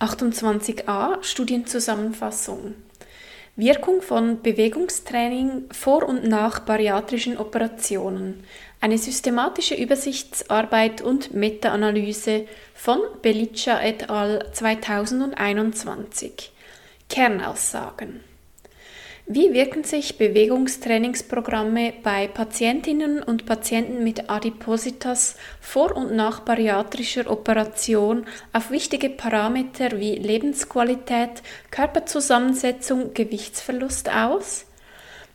28a Studienzusammenfassung Wirkung von Bewegungstraining vor und nach bariatrischen Operationen. Eine systematische Übersichtsarbeit und Meta-Analyse von Belicia et al. 2021. Kernaussagen wie wirken sich Bewegungstrainingsprogramme bei Patientinnen und Patienten mit Adipositas vor und nach bariatrischer Operation auf wichtige Parameter wie Lebensqualität, Körperzusammensetzung, Gewichtsverlust aus?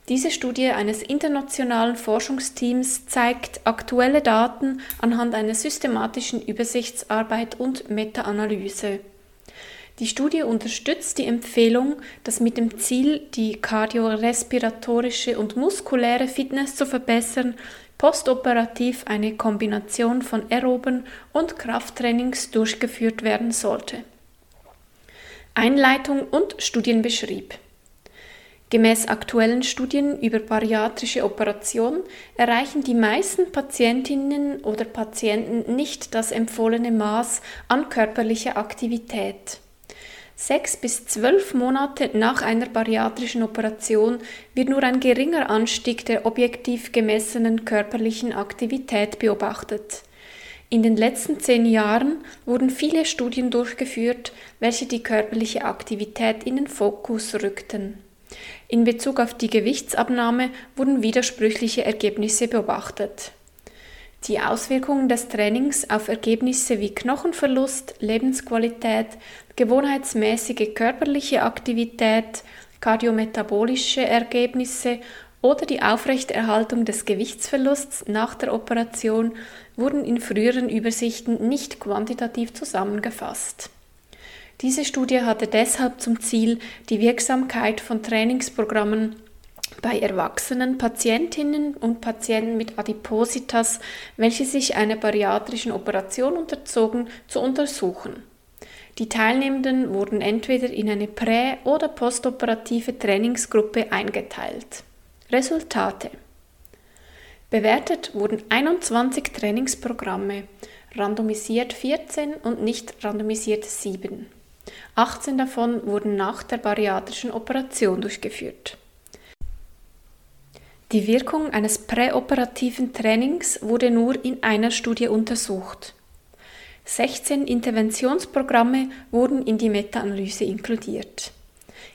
Diese Studie eines internationalen Forschungsteams zeigt aktuelle Daten anhand einer systematischen Übersichtsarbeit und Meta-Analyse. Die Studie unterstützt die Empfehlung, dass mit dem Ziel, die kardiorespiratorische und muskuläre Fitness zu verbessern, postoperativ eine Kombination von aeroben und Krafttrainings durchgeführt werden sollte. Einleitung und Studienbeschrieb. Gemäß aktuellen Studien über bariatrische Operationen erreichen die meisten Patientinnen oder Patienten nicht das empfohlene Maß an körperlicher Aktivität. Sechs bis zwölf Monate nach einer bariatrischen Operation wird nur ein geringer Anstieg der objektiv gemessenen körperlichen Aktivität beobachtet. In den letzten zehn Jahren wurden viele Studien durchgeführt, welche die körperliche Aktivität in den Fokus rückten. In Bezug auf die Gewichtsabnahme wurden widersprüchliche Ergebnisse beobachtet. Die Auswirkungen des Trainings auf Ergebnisse wie Knochenverlust, Lebensqualität, gewohnheitsmäßige körperliche Aktivität, kardiometabolische Ergebnisse oder die Aufrechterhaltung des Gewichtsverlusts nach der Operation wurden in früheren Übersichten nicht quantitativ zusammengefasst. Diese Studie hatte deshalb zum Ziel, die Wirksamkeit von Trainingsprogrammen bei erwachsenen Patientinnen und Patienten mit Adipositas, welche sich einer bariatrischen Operation unterzogen, zu untersuchen. Die Teilnehmenden wurden entweder in eine prä- oder postoperative Trainingsgruppe eingeteilt. Resultate Bewertet wurden 21 Trainingsprogramme, randomisiert 14 und nicht randomisiert 7. 18 davon wurden nach der bariatrischen Operation durchgeführt. Die Wirkung eines präoperativen Trainings wurde nur in einer Studie untersucht. 16 Interventionsprogramme wurden in die Meta-Analyse inkludiert.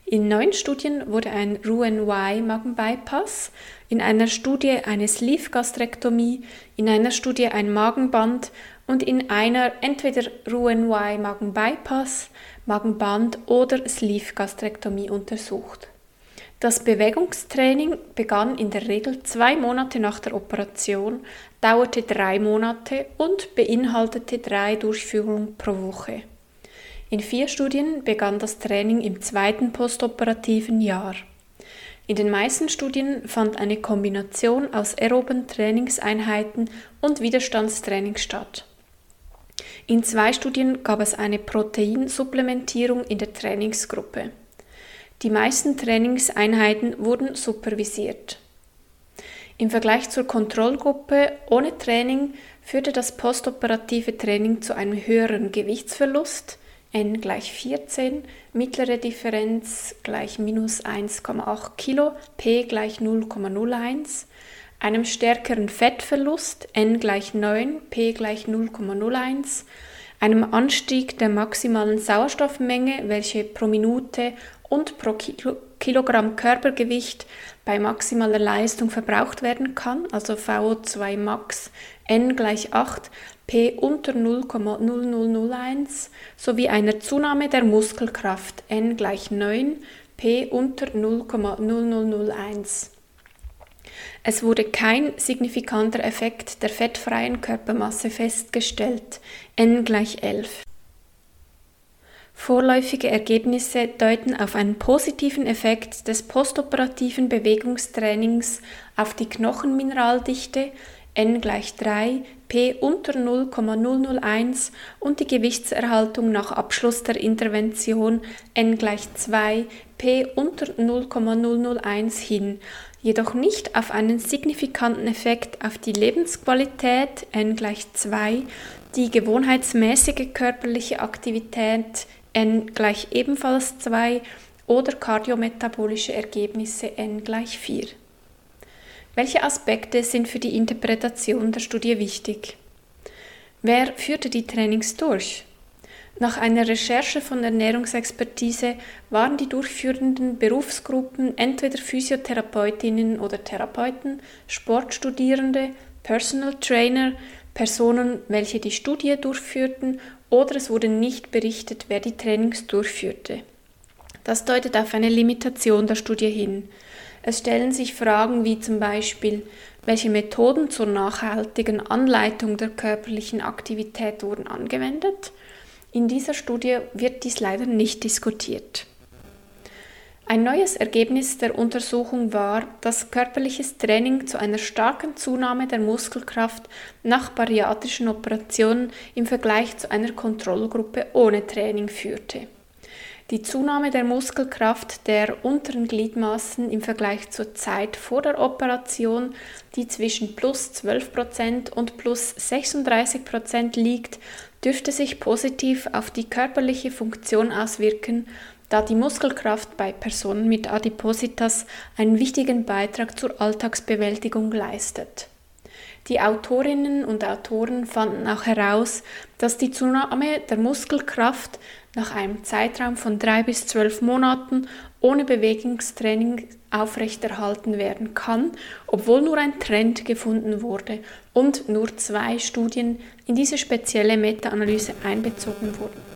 In neun Studien wurde ein Roux-en-Y-Magenbypass, in einer Studie eine Sleeve-Gastrektomie, in einer Studie ein Magenband und in einer entweder Roux-en-Y-Magenbypass, Magenband oder Sleeve-Gastrektomie untersucht. Das Bewegungstraining begann in der Regel zwei Monate nach der Operation, dauerte drei Monate und beinhaltete drei Durchführungen pro Woche. In vier Studien begann das Training im zweiten postoperativen Jahr. In den meisten Studien fand eine Kombination aus aeroben Trainingseinheiten und Widerstandstraining statt. In zwei Studien gab es eine Proteinsupplementierung in der Trainingsgruppe. Die meisten Trainingseinheiten wurden supervisiert. Im Vergleich zur Kontrollgruppe ohne Training führte das postoperative Training zu einem höheren Gewichtsverlust, n gleich 14, mittlere Differenz gleich minus 1,8 Kilo, p gleich 0,01, einem stärkeren Fettverlust, n gleich 9, p gleich 0,01, einem Anstieg der maximalen Sauerstoffmenge, welche pro Minute und pro Kilo Kilogramm Körpergewicht bei maximaler Leistung verbraucht werden kann, also VO2 max n gleich 8, p unter 0,0001 sowie einer Zunahme der Muskelkraft n gleich 9, p unter 0,0001. Es wurde kein signifikanter Effekt der fettfreien Körpermasse festgestellt, n gleich 11. Vorläufige Ergebnisse deuten auf einen positiven Effekt des postoperativen Bewegungstrainings auf die Knochenmineraldichte n gleich 3, p unter 0,001 und die Gewichtserhaltung nach Abschluss der Intervention n gleich 2, p unter 0,001 hin, jedoch nicht auf einen signifikanten Effekt auf die Lebensqualität n gleich 2, die gewohnheitsmäßige körperliche Aktivität n gleich ebenfalls 2 oder kardiometabolische Ergebnisse n gleich 4. Welche Aspekte sind für die Interpretation der Studie wichtig? Wer führte die Trainings durch? Nach einer Recherche von Ernährungsexpertise waren die durchführenden Berufsgruppen entweder Physiotherapeutinnen oder Therapeuten, Sportstudierende, Personal Trainer, Personen, welche die Studie durchführten, oder es wurde nicht berichtet, wer die Trainings durchführte. Das deutet auf eine Limitation der Studie hin. Es stellen sich Fragen wie zum Beispiel, welche Methoden zur nachhaltigen Anleitung der körperlichen Aktivität wurden angewendet? In dieser Studie wird dies leider nicht diskutiert. Ein neues Ergebnis der Untersuchung war, dass körperliches Training zu einer starken Zunahme der Muskelkraft nach bariatrischen Operationen im Vergleich zu einer Kontrollgruppe ohne Training führte. Die Zunahme der Muskelkraft der unteren Gliedmaßen im Vergleich zur Zeit vor der Operation, die zwischen plus 12% und plus 36% liegt, dürfte sich positiv auf die körperliche Funktion auswirken, da die Muskelkraft bei Personen mit Adipositas einen wichtigen Beitrag zur Alltagsbewältigung leistet. Die Autorinnen und Autoren fanden auch heraus, dass die Zunahme der Muskelkraft nach einem Zeitraum von drei bis zwölf Monaten ohne Bewegungstraining aufrechterhalten werden kann, obwohl nur ein Trend gefunden wurde und nur zwei Studien in diese spezielle Meta-Analyse einbezogen wurden.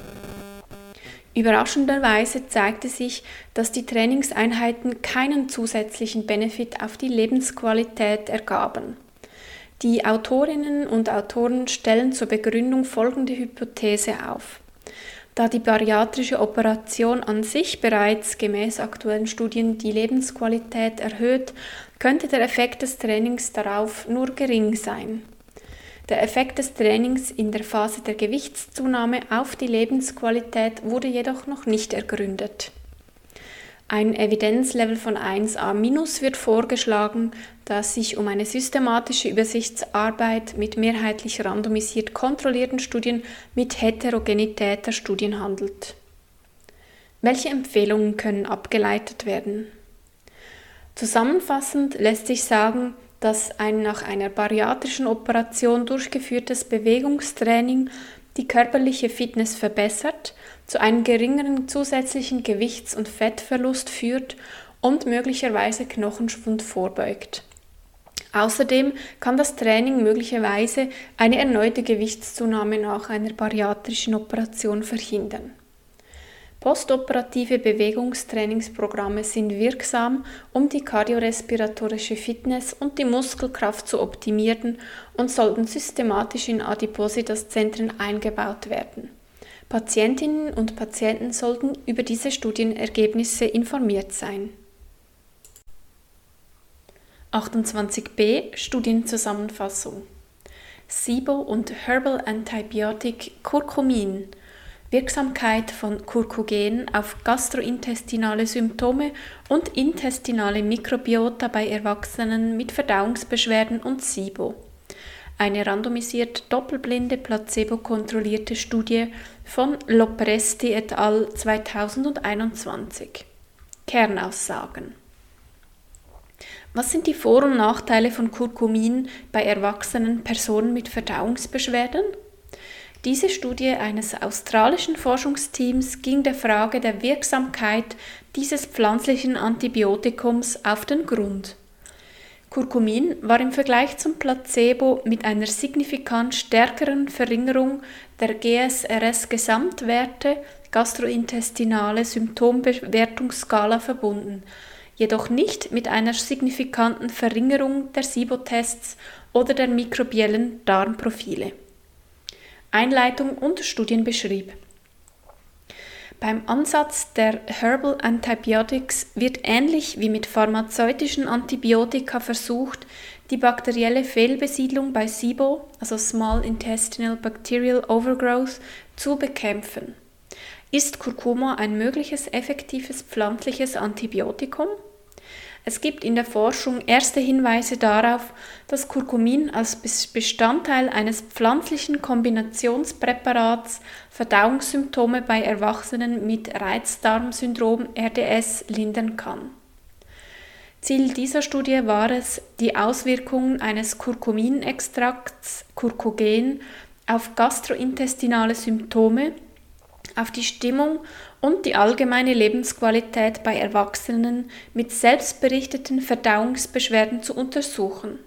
Überraschenderweise zeigte sich, dass die Trainingseinheiten keinen zusätzlichen Benefit auf die Lebensqualität ergaben. Die Autorinnen und Autoren stellen zur Begründung folgende Hypothese auf. Da die bariatrische Operation an sich bereits gemäß aktuellen Studien die Lebensqualität erhöht, könnte der Effekt des Trainings darauf nur gering sein. Der Effekt des Trainings in der Phase der Gewichtszunahme auf die Lebensqualität wurde jedoch noch nicht ergründet. Ein Evidenzlevel von 1a- wird vorgeschlagen, da es sich um eine systematische Übersichtsarbeit mit mehrheitlich randomisiert kontrollierten Studien mit Heterogenität der Studien handelt. Welche Empfehlungen können abgeleitet werden? Zusammenfassend lässt sich sagen, dass ein nach einer bariatrischen Operation durchgeführtes Bewegungstraining die körperliche Fitness verbessert, zu einem geringeren zusätzlichen Gewichts- und Fettverlust führt und möglicherweise Knochenschwund vorbeugt. Außerdem kann das Training möglicherweise eine erneute Gewichtszunahme nach einer bariatrischen Operation verhindern. Postoperative Bewegungstrainingsprogramme sind wirksam, um die kardiorespiratorische Fitness und die Muskelkraft zu optimieren und sollten systematisch in Adipositas-Zentren eingebaut werden. Patientinnen und Patienten sollten über diese Studienergebnisse informiert sein. 28b Studienzusammenfassung SIBO und Herbal Antibiotic Curcumin Wirksamkeit von Curcugen auf gastrointestinale Symptome und intestinale Mikrobiota bei Erwachsenen mit Verdauungsbeschwerden und SIBO. Eine randomisiert doppelblinde placebo-kontrollierte Studie von Lopresti et al. 2021. Kernaussagen. Was sind die Vor- und Nachteile von Curcumin bei erwachsenen Personen mit Verdauungsbeschwerden? Diese Studie eines australischen Forschungsteams ging der Frage der Wirksamkeit dieses pflanzlichen Antibiotikums auf den Grund. Curcumin war im Vergleich zum Placebo mit einer signifikant stärkeren Verringerung der GSRS-Gesamtwerte gastrointestinale Symptombewertungsskala verbunden, jedoch nicht mit einer signifikanten Verringerung der SIBO-Tests oder der mikrobiellen Darmprofile. Einleitung und Studien beschrieb. Beim Ansatz der Herbal Antibiotics wird ähnlich wie mit pharmazeutischen Antibiotika versucht, die bakterielle Fehlbesiedlung bei SIBO, also Small Intestinal Bacterial Overgrowth, zu bekämpfen. Ist Kurkuma ein mögliches effektives pflanzliches Antibiotikum? Es gibt in der Forschung erste Hinweise darauf, dass Curcumin als Bestandteil eines pflanzlichen Kombinationspräparats Verdauungssymptome bei Erwachsenen mit Reizdarmsyndrom RDS lindern kann. Ziel dieser Studie war es, die Auswirkungen eines Curcuminextrakts Curcogen auf gastrointestinale Symptome, auf die Stimmung und die allgemeine Lebensqualität bei Erwachsenen mit selbstberichteten Verdauungsbeschwerden zu untersuchen.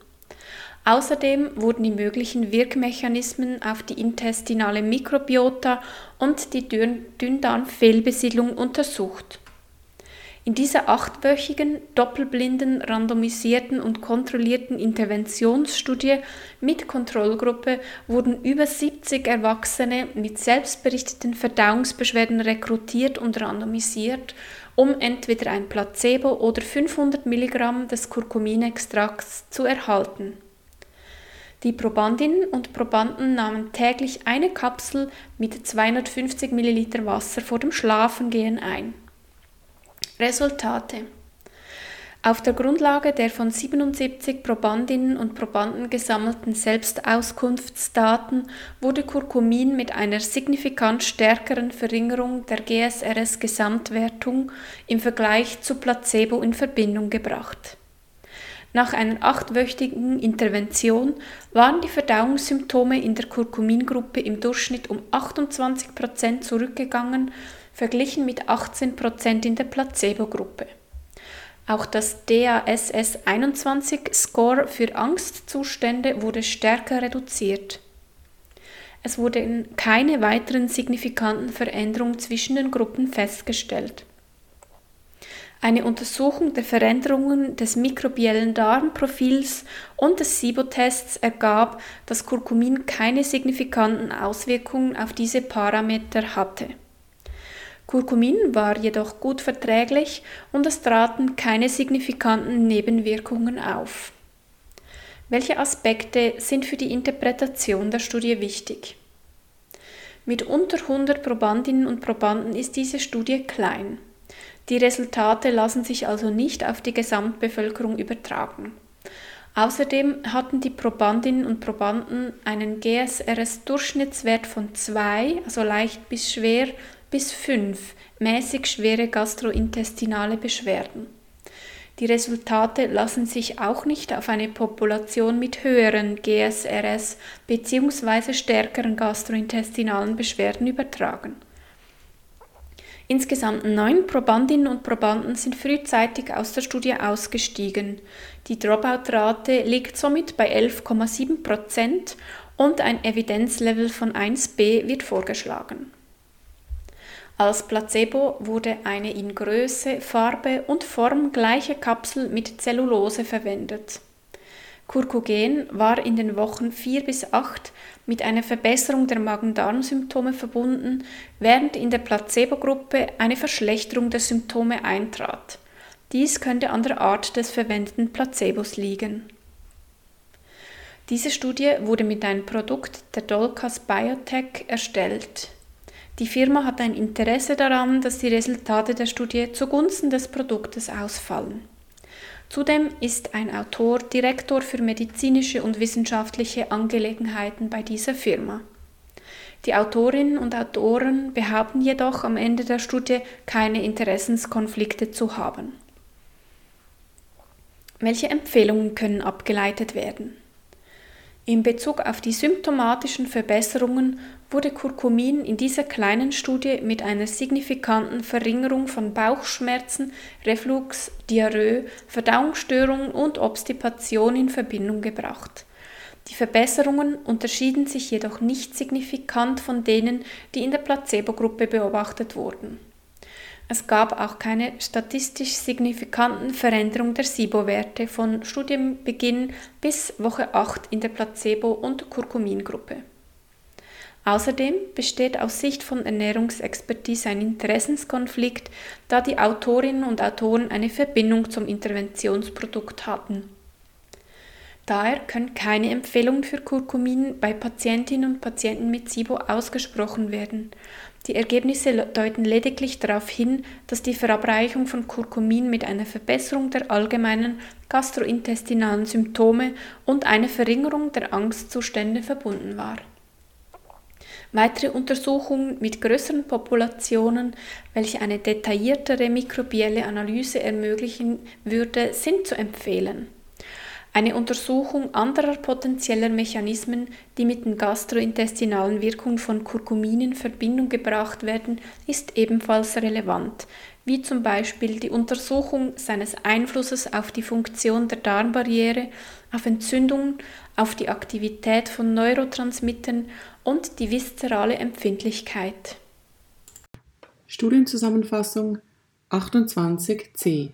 Außerdem wurden die möglichen Wirkmechanismen auf die intestinale Mikrobiota und die Dünndarmfehlbesiedlung untersucht. In dieser achtwöchigen, doppelblinden, randomisierten und kontrollierten Interventionsstudie mit Kontrollgruppe wurden über 70 Erwachsene mit selbstberichteten Verdauungsbeschwerden rekrutiert und randomisiert, um entweder ein Placebo oder 500 Milligramm des Curcuminextrakts zu erhalten. Die Probandinnen und Probanden nahmen täglich eine Kapsel mit 250 Milliliter Wasser vor dem Schlafengehen ein. Resultate auf der Grundlage der von 77 Probandinnen und Probanden gesammelten Selbstauskunftsdaten wurde Curcumin mit einer signifikant stärkeren Verringerung der GSRS-Gesamtwertung im Vergleich zu Placebo in Verbindung gebracht. Nach einer achtwöchigen Intervention waren die Verdauungssymptome in der Curcumingruppe im Durchschnitt um 28 Prozent zurückgegangen verglichen mit 18% in der Placebo-Gruppe. Auch das DASS-21-Score für Angstzustände wurde stärker reduziert. Es wurden keine weiteren signifikanten Veränderungen zwischen den Gruppen festgestellt. Eine Untersuchung der Veränderungen des mikrobiellen Darmprofils und des SIBO-Tests ergab, dass Curcumin keine signifikanten Auswirkungen auf diese Parameter hatte. Curcumin war jedoch gut verträglich und es traten keine signifikanten Nebenwirkungen auf. Welche Aspekte sind für die Interpretation der Studie wichtig? Mit unter 100 Probandinnen und Probanden ist diese Studie klein. Die Resultate lassen sich also nicht auf die Gesamtbevölkerung übertragen. Außerdem hatten die Probandinnen und Probanden einen GSRS-Durchschnittswert von 2, also leicht bis schwer, bis 5 mäßig schwere gastrointestinale Beschwerden. Die Resultate lassen sich auch nicht auf eine Population mit höheren GSRS bzw. stärkeren gastrointestinalen Beschwerden übertragen. Insgesamt neun Probandinnen und Probanden sind frühzeitig aus der Studie ausgestiegen. Die Dropout-Rate liegt somit bei 11,7 Prozent und ein Evidenzlevel von 1b wird vorgeschlagen. Als Placebo wurde eine in Größe, Farbe und Form gleiche Kapsel mit Zellulose verwendet. Curcogen war in den Wochen 4 bis 8 mit einer Verbesserung der Magen-Darm-Symptome verbunden, während in der Placebo-Gruppe eine Verschlechterung der Symptome eintrat. Dies könnte an der Art des verwendeten Placebos liegen. Diese Studie wurde mit einem Produkt der Dolcas Biotech erstellt. Die Firma hat ein Interesse daran, dass die Resultate der Studie zugunsten des Produktes ausfallen. Zudem ist ein Autor Direktor für medizinische und wissenschaftliche Angelegenheiten bei dieser Firma. Die Autorinnen und Autoren behaupten jedoch am Ende der Studie keine Interessenskonflikte zu haben. Welche Empfehlungen können abgeleitet werden? In Bezug auf die symptomatischen Verbesserungen wurde Curcumin in dieser kleinen Studie mit einer signifikanten Verringerung von Bauchschmerzen, Reflux, Diarrhoe, Verdauungsstörungen und Obstipation in Verbindung gebracht. Die Verbesserungen unterschieden sich jedoch nicht signifikant von denen, die in der Placebo-Gruppe beobachtet wurden. Es gab auch keine statistisch signifikanten Veränderungen der SIBO-Werte von Studienbeginn bis Woche 8 in der Placebo- und Curcumin-Gruppe. Außerdem besteht aus Sicht von Ernährungsexpertise ein Interessenskonflikt, da die Autorinnen und Autoren eine Verbindung zum Interventionsprodukt hatten. Daher können keine Empfehlungen für Curcumin bei Patientinnen und Patienten mit SIBO ausgesprochen werden. Die Ergebnisse deuten lediglich darauf hin, dass die Verabreichung von Curcumin mit einer Verbesserung der allgemeinen gastrointestinalen Symptome und einer Verringerung der Angstzustände verbunden war. Weitere Untersuchungen mit größeren Populationen, welche eine detailliertere mikrobielle Analyse ermöglichen würde, sind zu empfehlen. Eine Untersuchung anderer potenzieller Mechanismen, die mit den gastrointestinalen Wirkungen von Curcumin in Verbindung gebracht werden, ist ebenfalls relevant, wie zum Beispiel die Untersuchung seines Einflusses auf die Funktion der Darmbarriere, auf Entzündungen, auf die Aktivität von Neurotransmittern und die viszerale Empfindlichkeit. Studienzusammenfassung 28c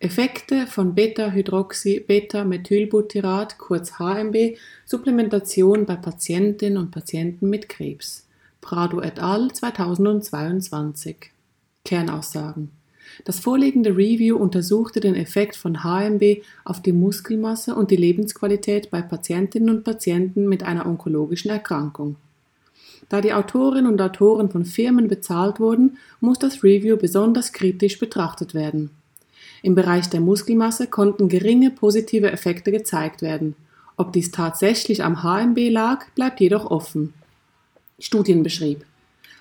Effekte von Beta-Hydroxy-Beta-Methylbutyrat kurz HMB Supplementation bei Patientinnen und Patienten mit Krebs. Prado et al. 2022 Kernaussagen das vorliegende Review untersuchte den Effekt von HMB auf die Muskelmasse und die Lebensqualität bei Patientinnen und Patienten mit einer onkologischen Erkrankung. Da die Autorinnen und Autoren von Firmen bezahlt wurden, muss das Review besonders kritisch betrachtet werden. Im Bereich der Muskelmasse konnten geringe positive Effekte gezeigt werden. Ob dies tatsächlich am HMB lag, bleibt jedoch offen. Studienbeschrieb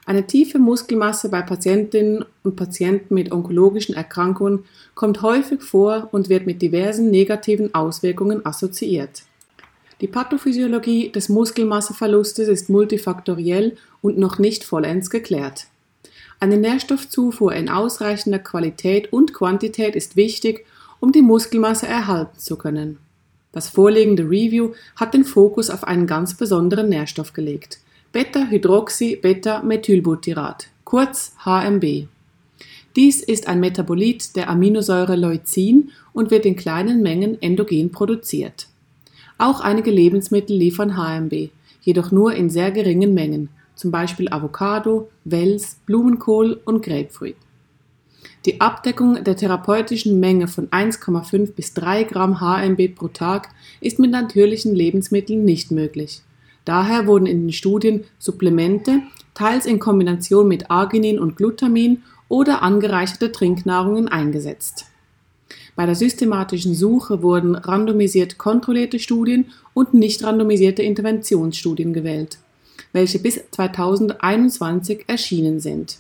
eine tiefe Muskelmasse bei Patientinnen und Patienten mit onkologischen Erkrankungen kommt häufig vor und wird mit diversen negativen Auswirkungen assoziiert. Die Pathophysiologie des Muskelmasseverlustes ist multifaktoriell und noch nicht vollends geklärt. Eine Nährstoffzufuhr in ausreichender Qualität und Quantität ist wichtig, um die Muskelmasse erhalten zu können. Das vorliegende Review hat den Fokus auf einen ganz besonderen Nährstoff gelegt – Beta-Hydroxy-Beta-Methylbutyrat, kurz HMB. Dies ist ein Metabolit der Aminosäure Leucin und wird in kleinen Mengen endogen produziert. Auch einige Lebensmittel liefern HMB, jedoch nur in sehr geringen Mengen, zum Beispiel Avocado, Wels, Blumenkohl und Grapefruit. Die Abdeckung der therapeutischen Menge von 1,5 bis 3 Gramm HMB pro Tag ist mit natürlichen Lebensmitteln nicht möglich. Daher wurden in den Studien Supplemente, teils in Kombination mit Arginin und Glutamin oder angereicherte Trinknahrungen eingesetzt. Bei der systematischen Suche wurden randomisiert kontrollierte Studien und nicht randomisierte Interventionsstudien gewählt, welche bis 2021 erschienen sind.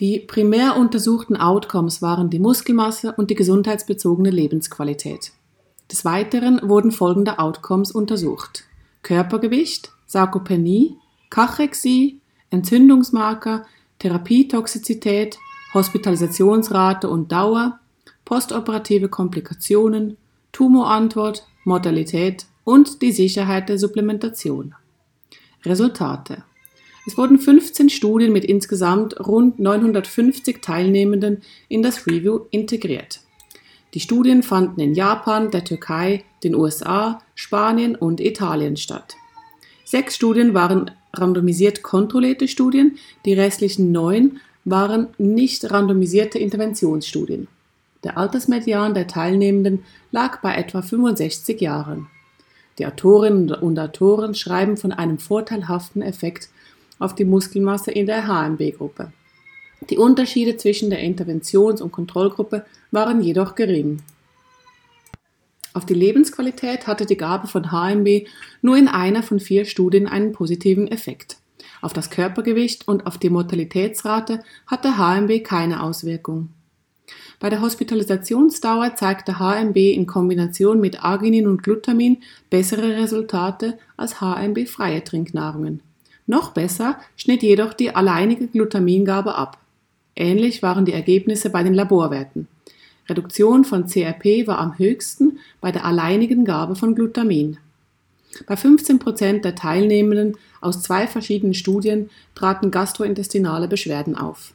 Die primär untersuchten Outcomes waren die Muskelmasse und die gesundheitsbezogene Lebensqualität. Des Weiteren wurden folgende Outcomes untersucht: Körpergewicht, Sarkopenie, Kachexie, Entzündungsmarker, Therapietoxizität, Hospitalisationsrate und Dauer, postoperative Komplikationen, Tumorantwort, Mortalität und die Sicherheit der Supplementation. Resultate es wurden 15 Studien mit insgesamt rund 950 Teilnehmenden in das Review integriert. Die Studien fanden in Japan, der Türkei, den USA, Spanien und Italien statt. Sechs Studien waren randomisiert kontrollierte Studien, die restlichen neun waren nicht randomisierte Interventionsstudien. Der Altersmedian der Teilnehmenden lag bei etwa 65 Jahren. Die Autorinnen und Autoren schreiben von einem vorteilhaften Effekt auf die Muskelmasse in der HMB-Gruppe. Die Unterschiede zwischen der Interventions- und Kontrollgruppe waren jedoch gering. Auf die Lebensqualität hatte die Gabe von HMB nur in einer von vier Studien einen positiven Effekt. Auf das Körpergewicht und auf die Mortalitätsrate hatte HMB keine Auswirkung. Bei der Hospitalisationsdauer zeigte HMB in Kombination mit Arginin und Glutamin bessere Resultate als HMB-freie Trinknahrungen. Noch besser schnitt jedoch die alleinige Glutamingabe ab. Ähnlich waren die Ergebnisse bei den Laborwerten. Reduktion von CRP war am höchsten bei der alleinigen Gabe von Glutamin. Bei 15 Prozent der Teilnehmenden aus zwei verschiedenen Studien traten gastrointestinale Beschwerden auf.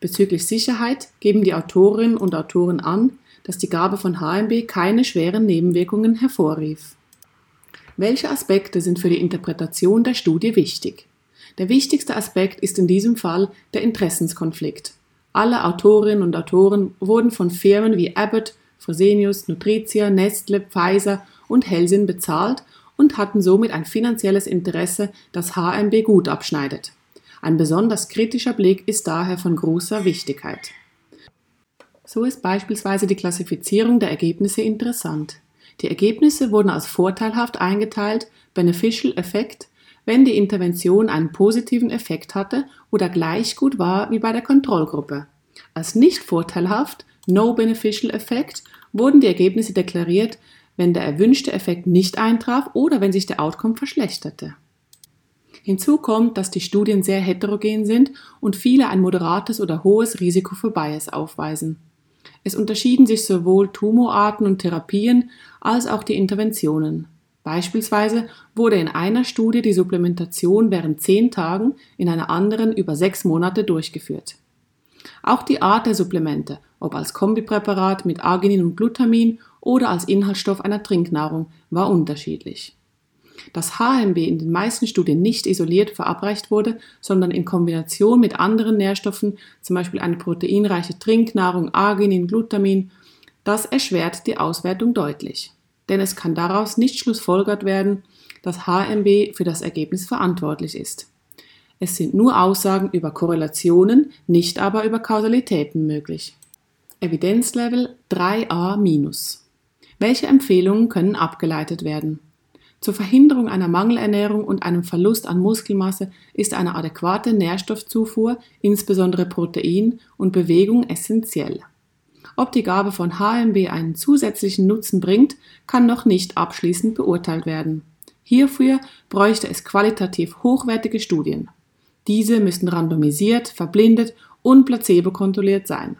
Bezüglich Sicherheit geben die Autorinnen und Autoren an, dass die Gabe von HMB keine schweren Nebenwirkungen hervorrief. Welche Aspekte sind für die Interpretation der Studie wichtig? Der wichtigste Aspekt ist in diesem Fall der Interessenskonflikt. Alle Autorinnen und Autoren wurden von Firmen wie Abbott, Fresenius, Nutritia, Nestle, Pfizer und Helsinn bezahlt und hatten somit ein finanzielles Interesse, dass HMB gut abschneidet. Ein besonders kritischer Blick ist daher von großer Wichtigkeit. So ist beispielsweise die Klassifizierung der Ergebnisse interessant. Die Ergebnisse wurden als vorteilhaft eingeteilt, Beneficial Effekt, wenn die Intervention einen positiven Effekt hatte oder gleich gut war wie bei der Kontrollgruppe. Als nicht vorteilhaft, No Beneficial Effect, wurden die Ergebnisse deklariert, wenn der erwünschte Effekt nicht eintraf oder wenn sich der Outcome verschlechterte. Hinzu kommt, dass die Studien sehr heterogen sind und viele ein moderates oder hohes Risiko für Bias aufweisen. Es unterschieden sich sowohl Tumorarten und Therapien als auch die Interventionen. Beispielsweise wurde in einer Studie die Supplementation während zehn Tagen, in einer anderen über sechs Monate durchgeführt. Auch die Art der Supplemente, ob als Kombipräparat mit Arginin und Glutamin oder als Inhaltsstoff einer Trinknahrung, war unterschiedlich. Dass HMB in den meisten Studien nicht isoliert verabreicht wurde, sondern in Kombination mit anderen Nährstoffen, zum Beispiel eine proteinreiche Trinknahrung, Arginin, Glutamin, das erschwert die Auswertung deutlich. Denn es kann daraus nicht schlussfolgert werden, dass HMB für das Ergebnis verantwortlich ist. Es sind nur Aussagen über Korrelationen, nicht aber über Kausalitäten möglich. Evidenzlevel 3a-. Welche Empfehlungen können abgeleitet werden? Zur Verhinderung einer Mangelernährung und einem Verlust an Muskelmasse ist eine adäquate Nährstoffzufuhr, insbesondere Protein und Bewegung, essentiell. Ob die Gabe von HMB einen zusätzlichen Nutzen bringt, kann noch nicht abschließend beurteilt werden. Hierfür bräuchte es qualitativ hochwertige Studien. Diese müssten randomisiert, verblindet und placebo-kontrolliert sein.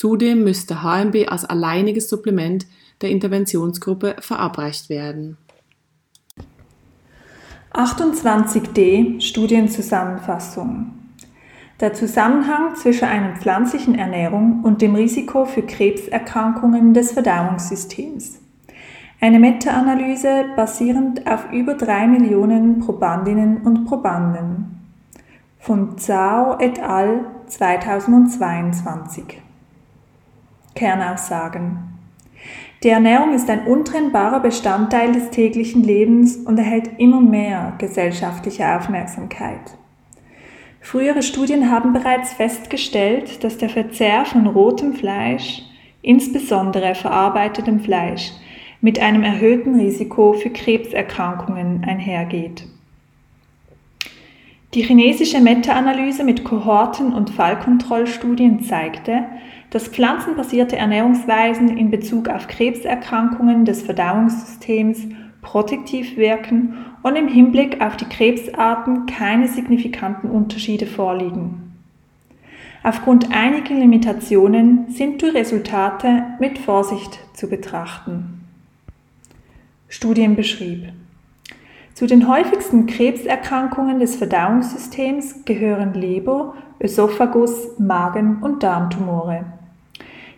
Zudem müsste HMB als alleiniges Supplement der Interventionsgruppe verabreicht werden. 28d Studienzusammenfassung Der Zusammenhang zwischen einer pflanzlichen Ernährung und dem Risiko für Krebserkrankungen des Verdauungssystems. Eine Meta-Analyse basierend auf über drei Millionen Probandinnen und Probanden. Von Zhao et al. 2022. Kernaussagen die Ernährung ist ein untrennbarer Bestandteil des täglichen Lebens und erhält immer mehr gesellschaftliche Aufmerksamkeit. Frühere Studien haben bereits festgestellt, dass der Verzehr von rotem Fleisch, insbesondere verarbeitetem Fleisch, mit einem erhöhten Risiko für Krebserkrankungen einhergeht. Die chinesische Meta-Analyse mit Kohorten- und Fallkontrollstudien zeigte, dass pflanzenbasierte Ernährungsweisen in Bezug auf Krebserkrankungen des Verdauungssystems protektiv wirken und im Hinblick auf die Krebsarten keine signifikanten Unterschiede vorliegen. Aufgrund einiger Limitationen sind die Resultate mit Vorsicht zu betrachten. Studien beschrieb. Zu den häufigsten Krebserkrankungen des Verdauungssystems gehören Leber, Ösophagus, Magen- und Darmtumore.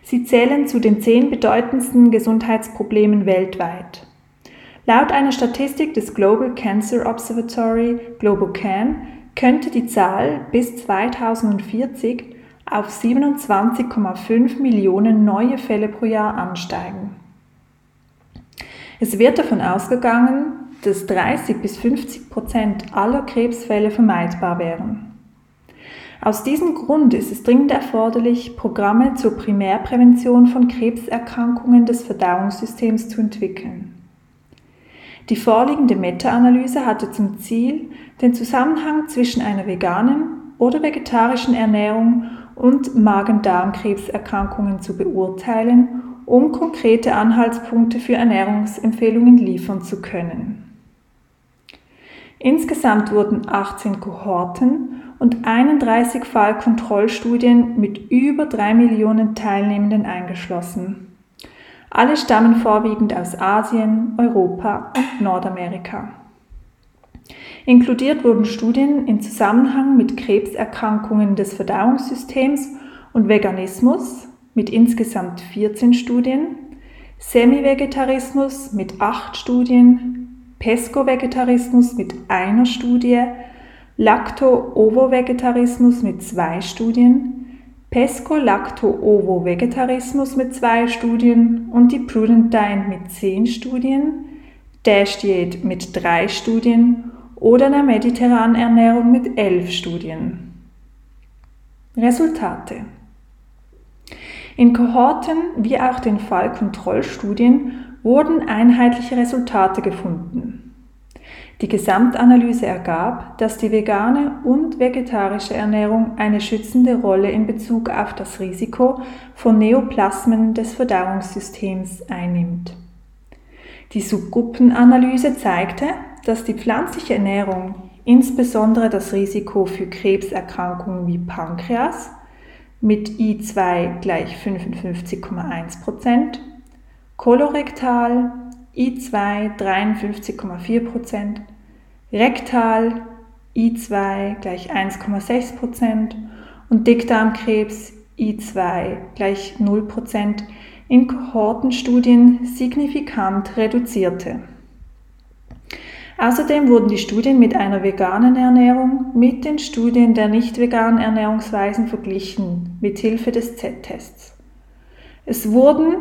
Sie zählen zu den zehn bedeutendsten Gesundheitsproblemen weltweit. Laut einer Statistik des Global Cancer Observatory GloboCan könnte die Zahl bis 2040 auf 27,5 Millionen neue Fälle pro Jahr ansteigen. Es wird davon ausgegangen, dass 30 bis 50 Prozent aller Krebsfälle vermeidbar wären. Aus diesem Grund ist es dringend erforderlich, Programme zur Primärprävention von Krebserkrankungen des Verdauungssystems zu entwickeln. Die vorliegende Meta-Analyse hatte zum Ziel, den Zusammenhang zwischen einer veganen oder vegetarischen Ernährung und Magen-Darm-Krebserkrankungen zu beurteilen, um konkrete Anhaltspunkte für Ernährungsempfehlungen liefern zu können. Insgesamt wurden 18 Kohorten und 31 Fallkontrollstudien mit über 3 Millionen Teilnehmenden eingeschlossen. Alle stammen vorwiegend aus Asien, Europa und Nordamerika. Inkludiert wurden Studien in Zusammenhang mit Krebserkrankungen des Verdauungssystems und Veganismus mit insgesamt 14 Studien, Semivegetarismus mit 8 Studien, Pesco-Vegetarismus mit einer Studie Lacto-Ovo-Vegetarismus mit zwei Studien, Pesco-Lacto-Ovo-Vegetarismus mit zwei Studien und die Prudent Diet mit zehn Studien, Dash Diät mit drei Studien oder der mediterranen Ernährung mit elf Studien. Resultate In Kohorten wie auch den Fallkontrollstudien wurden einheitliche Resultate gefunden. Die Gesamtanalyse ergab, dass die vegane und vegetarische Ernährung eine schützende Rolle in Bezug auf das Risiko von Neoplasmen des Verdauungssystems einnimmt. Die Subgruppenanalyse zeigte, dass die pflanzliche Ernährung insbesondere das Risiko für Krebserkrankungen wie Pankreas mit I2 gleich 55,1%, kolorektal I2 53,4%, rektal I2 gleich 1,6% und Dickdarmkrebs I2 gleich 0% in Kohortenstudien signifikant reduzierte. Außerdem wurden die Studien mit einer veganen Ernährung mit den Studien der nicht veganen Ernährungsweisen verglichen, mit Hilfe des Z-Tests. Es wurden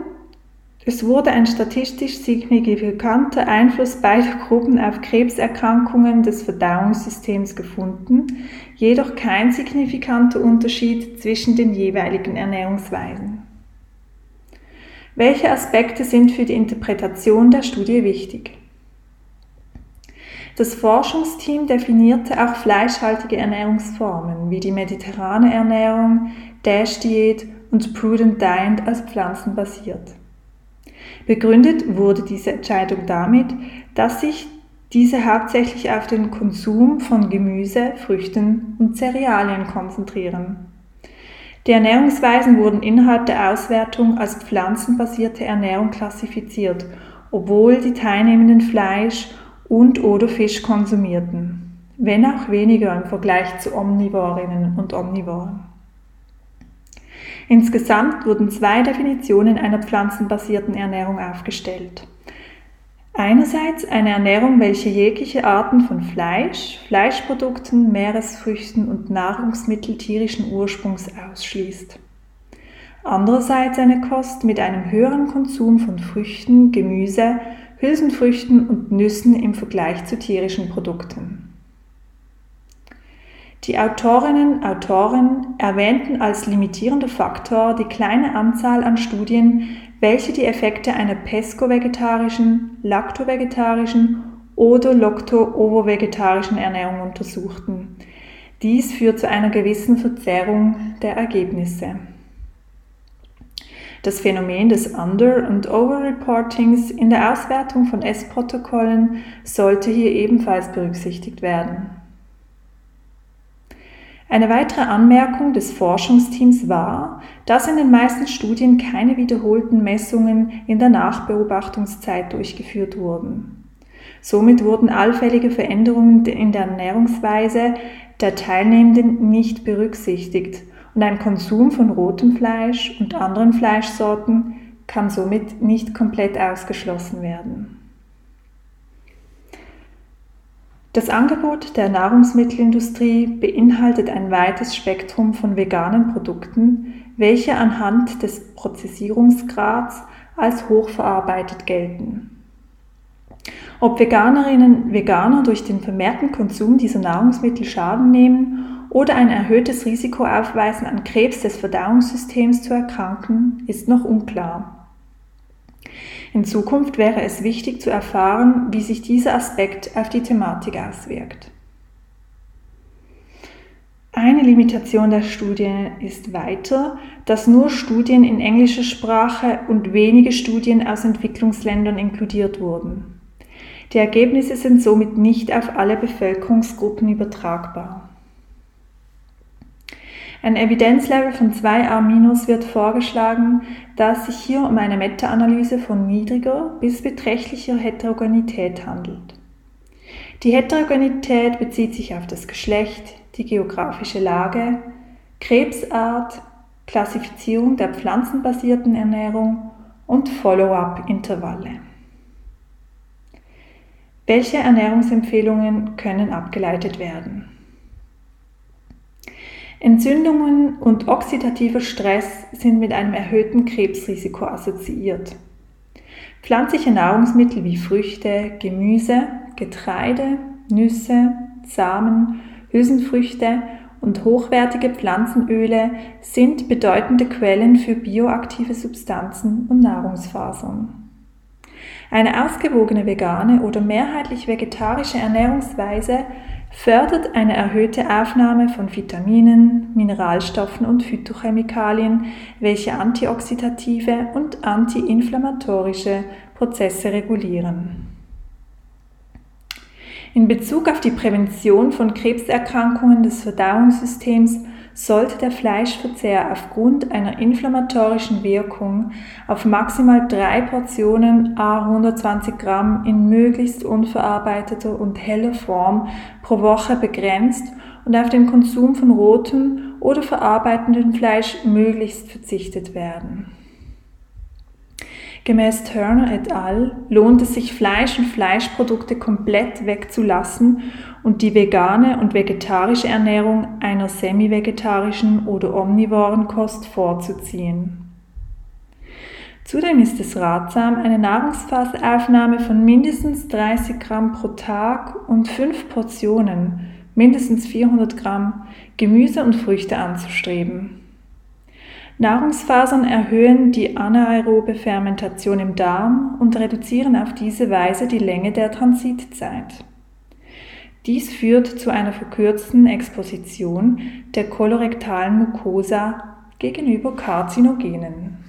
es wurde ein statistisch signifikanter Einfluss beider Gruppen auf Krebserkrankungen des Verdauungssystems gefunden, jedoch kein signifikanter Unterschied zwischen den jeweiligen Ernährungsweisen. Welche Aspekte sind für die Interpretation der Studie wichtig? Das Forschungsteam definierte auch fleischhaltige Ernährungsformen wie die mediterrane Ernährung, Dash-Diät und Prudent Diet als pflanzenbasiert. Begründet wurde diese Entscheidung damit, dass sich diese hauptsächlich auf den Konsum von Gemüse, Früchten und Cerealien konzentrieren. Die Ernährungsweisen wurden innerhalb der Auswertung als pflanzenbasierte Ernährung klassifiziert, obwohl die Teilnehmenden Fleisch und oder Fisch konsumierten, wenn auch weniger im Vergleich zu Omnivorinnen und Omnivoren. Insgesamt wurden zwei Definitionen einer pflanzenbasierten Ernährung aufgestellt. Einerseits eine Ernährung, welche jegliche Arten von Fleisch, Fleischprodukten, Meeresfrüchten und Nahrungsmittel tierischen Ursprungs ausschließt. Andererseits eine Kost mit einem höheren Konsum von Früchten, Gemüse, Hülsenfrüchten und Nüssen im Vergleich zu tierischen Produkten. Die Autorinnen Autoren erwähnten als limitierender Faktor die kleine Anzahl an Studien, welche die Effekte einer pesco-vegetarischen, lacto-vegetarischen oder lacto-ovo-vegetarischen Ernährung untersuchten. Dies führt zu einer gewissen Verzerrung der Ergebnisse. Das Phänomen des Under- und Over-Reportings in der Auswertung von S-Protokollen sollte hier ebenfalls berücksichtigt werden. Eine weitere Anmerkung des Forschungsteams war, dass in den meisten Studien keine wiederholten Messungen in der Nachbeobachtungszeit durchgeführt wurden. Somit wurden allfällige Veränderungen in der Ernährungsweise der Teilnehmenden nicht berücksichtigt und ein Konsum von rotem Fleisch und anderen Fleischsorten kann somit nicht komplett ausgeschlossen werden. Das Angebot der Nahrungsmittelindustrie beinhaltet ein weites Spektrum von veganen Produkten, welche anhand des Prozessierungsgrads als hochverarbeitet gelten. Ob Veganerinnen Veganer durch den vermehrten Konsum dieser Nahrungsmittel Schaden nehmen oder ein erhöhtes Risiko aufweisen, an Krebs des Verdauungssystems zu erkranken, ist noch unklar. In Zukunft wäre es wichtig zu erfahren, wie sich dieser Aspekt auf die Thematik auswirkt. Eine Limitation der Studie ist weiter, dass nur Studien in englischer Sprache und wenige Studien aus Entwicklungsländern inkludiert wurden. Die Ergebnisse sind somit nicht auf alle Bevölkerungsgruppen übertragbar. Ein Evidenzlevel von 2a- wird vorgeschlagen, da es sich hier um eine Meta-Analyse von niedriger bis beträchtlicher Heterogenität handelt. Die Heterogenität bezieht sich auf das Geschlecht, die geografische Lage, Krebsart, Klassifizierung der pflanzenbasierten Ernährung und Follow-up-Intervalle. Welche Ernährungsempfehlungen können abgeleitet werden? Entzündungen und oxidativer Stress sind mit einem erhöhten Krebsrisiko assoziiert. Pflanzliche Nahrungsmittel wie Früchte, Gemüse, Getreide, Nüsse, Samen, Hülsenfrüchte und hochwertige Pflanzenöle sind bedeutende Quellen für bioaktive Substanzen und Nahrungsfasern. Eine ausgewogene vegane oder mehrheitlich vegetarische Ernährungsweise fördert eine erhöhte Aufnahme von Vitaminen, Mineralstoffen und Phytochemikalien, welche antioxidative und antiinflammatorische Prozesse regulieren. In Bezug auf die Prävention von Krebserkrankungen des Verdauungssystems sollte der Fleischverzehr aufgrund einer inflammatorischen Wirkung auf maximal drei Portionen a 120 Gramm in möglichst unverarbeiteter und heller Form pro Woche begrenzt und auf den Konsum von rotem oder verarbeitendem Fleisch möglichst verzichtet werden. Gemäß Turner et al. lohnt es sich, Fleisch und Fleischprodukte komplett wegzulassen und die vegane und vegetarische Ernährung einer semi-vegetarischen oder omnivoren Kost vorzuziehen. Zudem ist es ratsam, eine Nahrungsphaseaufnahme von mindestens 30 Gramm pro Tag und 5 Portionen, mindestens 400 Gramm, Gemüse und Früchte anzustreben. Nahrungsfasern erhöhen die anaerobe Fermentation im Darm und reduzieren auf diese Weise die Länge der Transitzeit. Dies führt zu einer verkürzten Exposition der kolorektalen Mucosa gegenüber Karzinogenen.